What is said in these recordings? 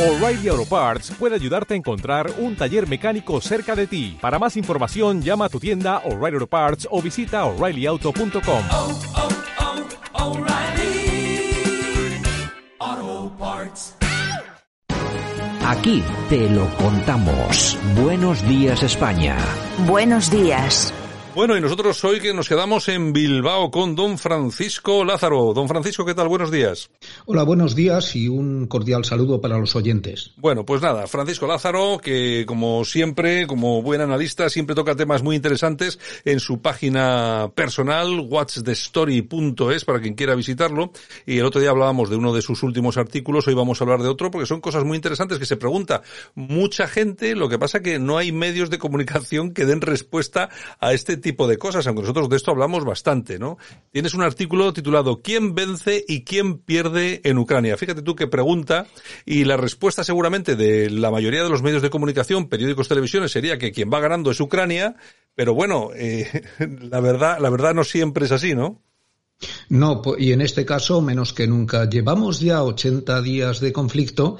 O'Reilly Auto Parts puede ayudarte a encontrar un taller mecánico cerca de ti. Para más información, llama a tu tienda O'Reilly Auto Parts o visita oreillyauto.com. oh, oh, O'Reilly Auto Parts. Aquí te lo contamos. Buenos días España. Buenos días. Bueno, y nosotros hoy que nos quedamos en Bilbao con don Francisco Lázaro. Don Francisco, ¿qué tal? Buenos días. Hola, buenos días y un cordial saludo para los oyentes. Bueno, pues nada, Francisco Lázaro, que como siempre, como buen analista, siempre toca temas muy interesantes en su página personal, what'sthestory.es, para quien quiera visitarlo. Y el otro día hablábamos de uno de sus últimos artículos, hoy vamos a hablar de otro, porque son cosas muy interesantes que se pregunta mucha gente, lo que pasa que no hay medios de comunicación que den respuesta a este tipo de cosas, aunque nosotros de esto hablamos bastante, ¿no? Tienes un artículo titulado ¿Quién vence y quién pierde en Ucrania? Fíjate tú qué pregunta y la respuesta seguramente de la mayoría de los medios de comunicación, periódicos, televisiones, sería que quien va ganando es Ucrania, pero bueno, eh, la verdad, la verdad no siempre es así, ¿no? No, y en este caso menos que nunca. Llevamos ya 80 días de conflicto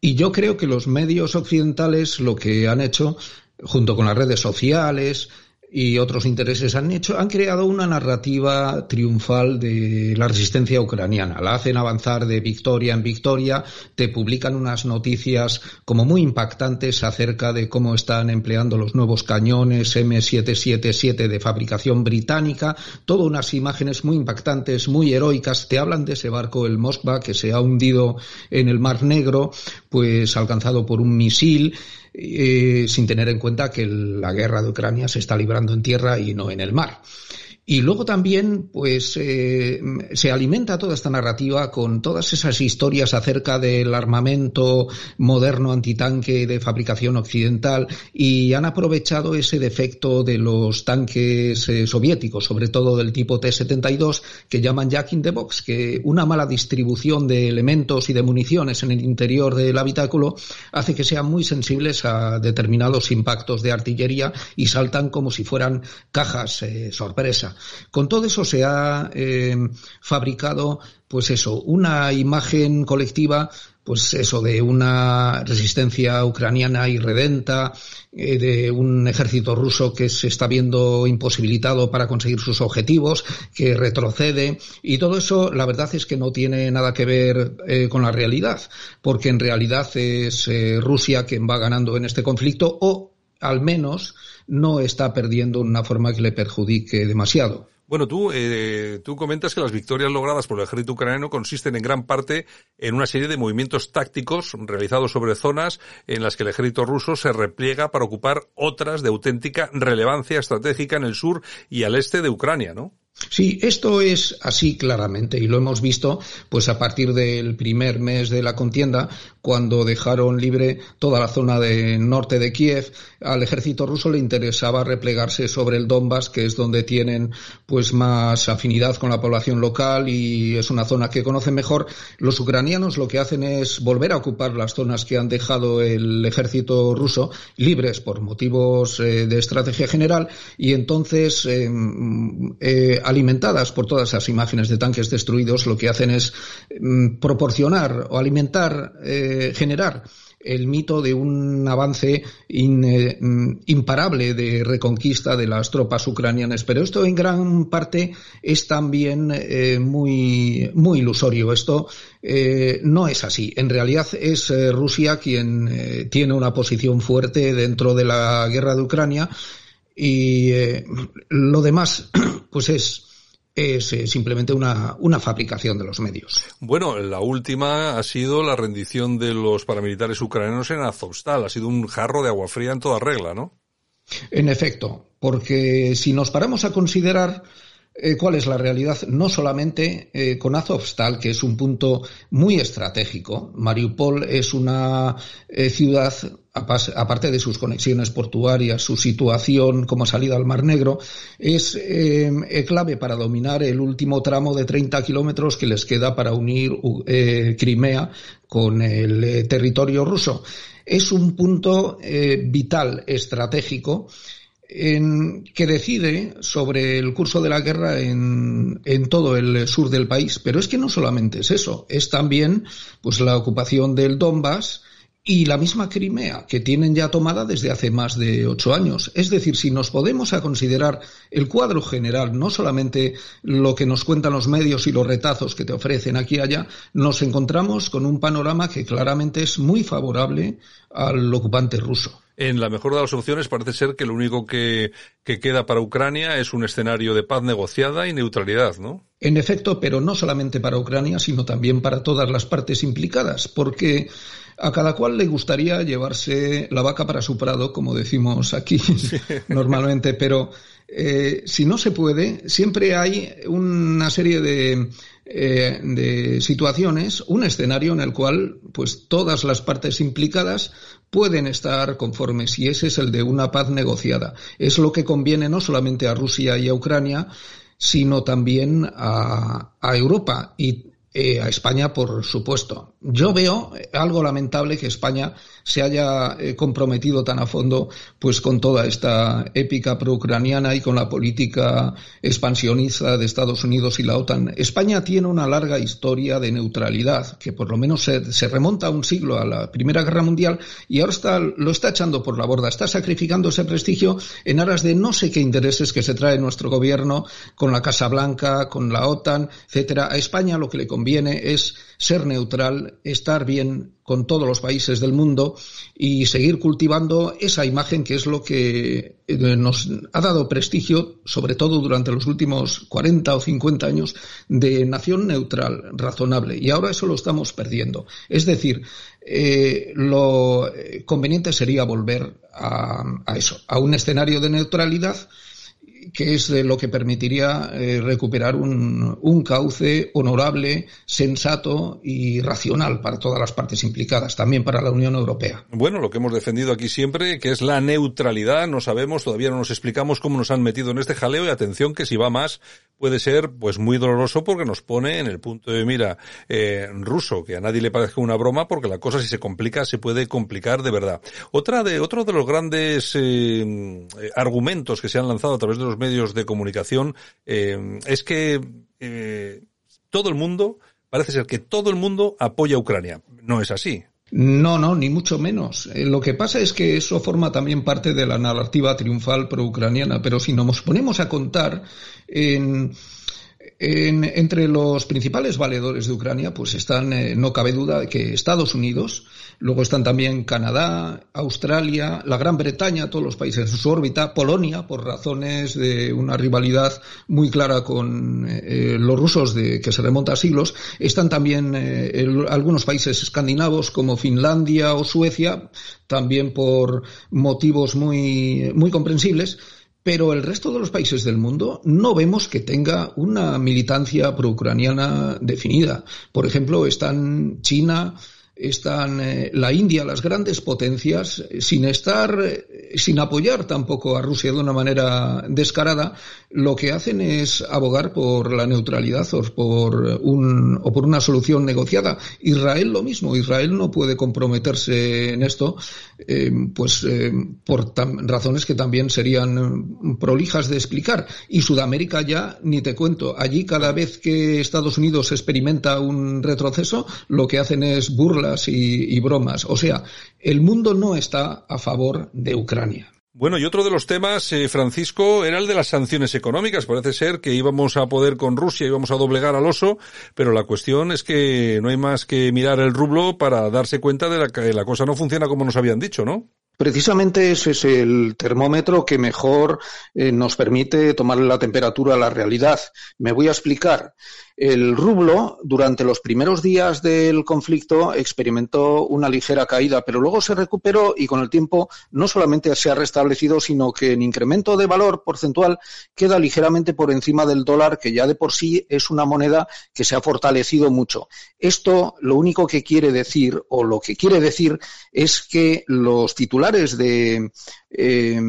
y yo creo que los medios occidentales lo que han hecho, junto con las redes sociales, y otros intereses han hecho, han creado una narrativa triunfal de la resistencia ucraniana. La hacen avanzar de victoria en victoria, te publican unas noticias como muy impactantes acerca de cómo están empleando los nuevos cañones M777 de fabricación británica, todas unas imágenes muy impactantes, muy heroicas. Te hablan de ese barco, el Moskva, que se ha hundido en el Mar Negro, pues alcanzado por un misil. Eh, sin tener en cuenta que la guerra de Ucrania se está librando en tierra y no en el mar. Y luego también, pues, eh, se alimenta toda esta narrativa con todas esas historias acerca del armamento moderno antitanque de fabricación occidental y han aprovechado ese defecto de los tanques eh, soviéticos, sobre todo del tipo T-72, que llaman Jack in the Box, que una mala distribución de elementos y de municiones en el interior del habitáculo hace que sean muy sensibles a determinados impactos de artillería y saltan como si fueran cajas eh, sorpresa. Con todo eso se ha eh, fabricado, pues eso, una imagen colectiva, pues eso, de una resistencia ucraniana irredenta, eh, de un ejército ruso que se está viendo imposibilitado para conseguir sus objetivos, que retrocede, y todo eso, la verdad es que no tiene nada que ver eh, con la realidad, porque en realidad es Rusia quien va ganando en este conflicto, o al menos no está perdiendo de una forma que le perjudique demasiado. Bueno, tú, eh, tú comentas que las victorias logradas por el ejército ucraniano consisten en gran parte en una serie de movimientos tácticos realizados sobre zonas en las que el ejército ruso se repliega para ocupar otras de auténtica relevancia estratégica en el sur y al este de Ucrania, ¿no? Sí, esto es así claramente y lo hemos visto pues a partir del primer mes de la contienda cuando dejaron libre toda la zona de norte de Kiev al ejército ruso le interesaba replegarse sobre el Donbass que es donde tienen pues más afinidad con la población local y es una zona que conocen mejor. Los ucranianos lo que hacen es volver a ocupar las zonas que han dejado el ejército ruso libres por motivos eh, de estrategia general y entonces eh, eh, alimentadas por todas esas imágenes de tanques destruidos, lo que hacen es mm, proporcionar o alimentar, generar el mito de un avance eh, imparable de reconquista de las tropas ucranianas. Pero esto en gran parte es también eh, muy, muy ilusorio. Esto eh, no es así. En realidad es Rusia quien tiene una posición fuerte dentro de la guerra de Ucrania y lo demás pues es es eh, simplemente una, una fabricación de los medios. Bueno, la última ha sido la rendición de los paramilitares ucranianos en Azovstal. Ha sido un jarro de agua fría en toda regla, ¿no? En efecto, porque si nos paramos a considerar eh, cuál es la realidad, no solamente eh, con Azovstal, que es un punto muy estratégico. Mariupol es una eh, ciudad, aparte de sus conexiones portuarias, su situación como salida al Mar Negro, es clave para dominar el último tramo de 30 kilómetros que les queda para unir Crimea con el territorio ruso. Es un punto vital, estratégico, en, que decide sobre el curso de la guerra en, en, todo el sur del país. Pero es que no solamente es eso, es también pues la ocupación del Donbass y la misma Crimea, que tienen ya tomada desde hace más de ocho años. Es decir, si nos podemos a considerar el cuadro general, no solamente lo que nos cuentan los medios y los retazos que te ofrecen aquí y allá, nos encontramos con un panorama que claramente es muy favorable al ocupante ruso. En la mejor de las opciones parece ser que lo único que, que, queda para Ucrania es un escenario de paz negociada y neutralidad, ¿no? En efecto, pero no solamente para Ucrania, sino también para todas las partes implicadas, porque a cada cual le gustaría llevarse la vaca para su prado, como decimos aquí normalmente, pero eh, si no se puede, siempre hay una serie de, eh, de situaciones, un escenario en el cual pues todas las partes implicadas pueden estar conformes y ese es el de una paz negociada. Es lo que conviene no solamente a Rusia y a Ucrania, sino también a, a Europa y eh, a España, por supuesto. Yo veo algo lamentable que España se haya eh, comprometido tan a fondo pues con toda esta épica pro-ucraniana y con la política expansionista de Estados Unidos y la OTAN. España tiene una larga historia de neutralidad que por lo menos se, se remonta a un siglo a la Primera Guerra Mundial y ahora está, lo está echando por la borda, está sacrificando ese prestigio en aras de no sé qué intereses que se trae nuestro gobierno con la Casa Blanca, con la OTAN, etcétera. A España lo que le conviene es ser neutral, estar bien con todos los países del mundo y seguir cultivando esa imagen que es lo que eh, nos ha dado prestigio, sobre todo durante los últimos 40 o 50 años, de nación neutral, razonable. Y ahora eso lo estamos perdiendo. Es decir, eh, lo conveniente sería volver a eso, a un escenario de neutralidad que es lo que permitiría eh, recuperar un, un, cauce honorable, sensato y racional para todas las partes implicadas, también para la Unión Europea. Bueno, lo que hemos defendido aquí siempre, que es la neutralidad, no sabemos, todavía no nos explicamos cómo nos han metido en este jaleo y atención que si va más puede ser pues muy doloroso porque nos pone en el punto de mira eh, ruso, que a nadie le parezca una broma porque la cosa si se complica se puede complicar de verdad. Otra de, otro de los grandes eh, argumentos que se han lanzado a través de los medios de comunicación eh, es que eh, todo el mundo, parece ser que todo el mundo apoya a Ucrania. No es así. No, no, ni mucho menos. Eh, lo que pasa es que eso forma también parte de la narrativa triunfal pro-ucraniana, pero si nos ponemos a contar en en, entre los principales valedores de Ucrania, pues están, eh, no cabe duda, que Estados Unidos, luego están también Canadá, Australia, la Gran Bretaña, todos los países en su órbita, Polonia, por razones de una rivalidad muy clara con eh, eh los rusos de, que se remonta a siglos, están también algunos países escandinavos como Finlandia o Suecia, también por motivos muy, muy comprensibles, pero el resto de los países del mundo no vemos que tenga una militancia pro-ucraniana definida. Por ejemplo, están China, están eh, la India, las grandes potencias, eh, sin estar, eh, sin apoyar tampoco a Rusia de una manera descarada, lo que hacen es abogar por la neutralidad o por, un, o por una solución negociada. Israel lo mismo, Israel no puede comprometerse en esto, pues por razones que también serían prolijas de explicar. Y Sudamérica ya, ni te cuento, allí cada vez que Estados Unidos experimenta un retroceso, lo que hacen es y, y bromas. O sea, el mundo no está a favor de Ucrania. Bueno, y otro de los temas, eh, Francisco, era el de las sanciones económicas. Parece ser que íbamos a poder con Rusia, íbamos a doblegar al oso, pero la cuestión es que no hay más que mirar el rublo para darse cuenta de que la cosa no funciona como nos habían dicho, ¿no? Precisamente ese es el termómetro que mejor eh, nos permite tomarle la temperatura a la realidad. Me voy a explicar. El rublo, durante los primeros días del conflicto, experimentó una ligera caída, pero luego se recuperó y con el tiempo no solamente se ha restablecido, sino que en incremento de valor porcentual queda ligeramente por encima del dólar, que ya de por sí es una moneda que se ha fortalecido mucho. Esto lo único que quiere decir, o lo que quiere decir, es que los titulares de, eh,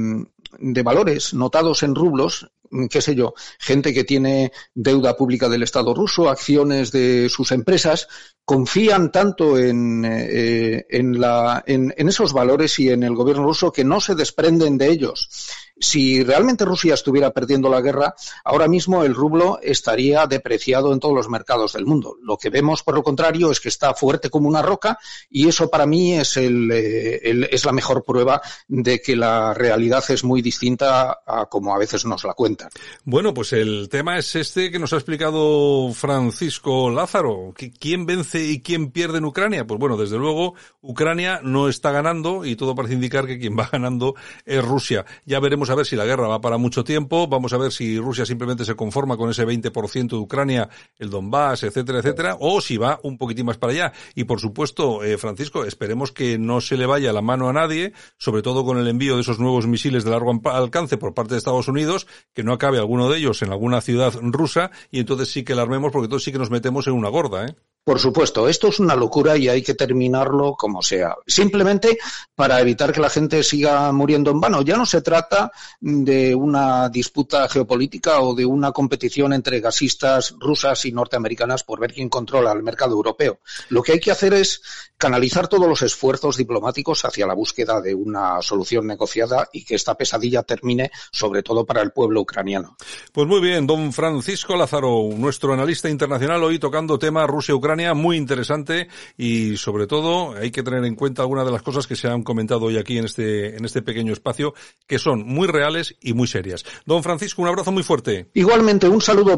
de valores notados en rublos qué sé yo, gente que tiene deuda pública del Estado ruso, acciones de sus empresas, confían tanto en, eh, en, la, en, esos valores y en el gobierno ruso que no se desprenden de ellos. Si realmente Rusia estuviera perdiendo la guerra, ahora mismo el rublo estaría depreciado en todos los mercados del mundo. Lo que vemos, por lo contrario, es que está fuerte como una roca y eso para mí es, eh, la mejor prueba de que la realidad es muy distinta a como a veces nos la cuentan. Bueno, pues el tema es este que nos ha explicado Francisco Lázaro. ¿Quién vence y quién pierde en Ucrania? Pues bueno, desde luego Ucrania no está ganando y todo parece indicar que quien va ganando es Rusia. Ya veremos a ver si la guerra va para mucho tiempo, vamos a ver si Rusia simplemente se conforma con ese 20% de Ucrania, el Donbass, etcétera, etcétera, o si va un poquitín más para allá. Y por supuesto, eh, Francisco, esperemos que no se le vaya la mano a nadie, sobre todo con el envío de esos nuevos misiles de largo alcance por parte de Estados Unidos, que no acabe alguno de ellos en alguna ciudad rusa y entonces sí que la armemos porque entonces sí que nos metemos en una gorda, ¿eh? Por supuesto, esto es una locura y hay que terminarlo como sea. Simplemente para evitar que la gente siga muriendo en vano. Ya no se trata de una disputa geopolítica o de una competición entre gasistas rusas y norteamericanas por ver quién controla el mercado europeo. Lo que hay que hacer es canalizar todos los esfuerzos diplomáticos hacia la búsqueda de una solución negociada y que esta pesadilla termine, sobre todo para el pueblo ucraniano. Pues muy bien, don Francisco Lázaro, nuestro analista internacional, hoy tocando tema Rusia-Ucrania muy interesante y sobre todo hay que tener en cuenta algunas de las cosas que se han comentado hoy aquí en este, en este pequeño espacio que son muy reales y muy serias. Don Francisco, un abrazo muy fuerte. Igualmente, un saludo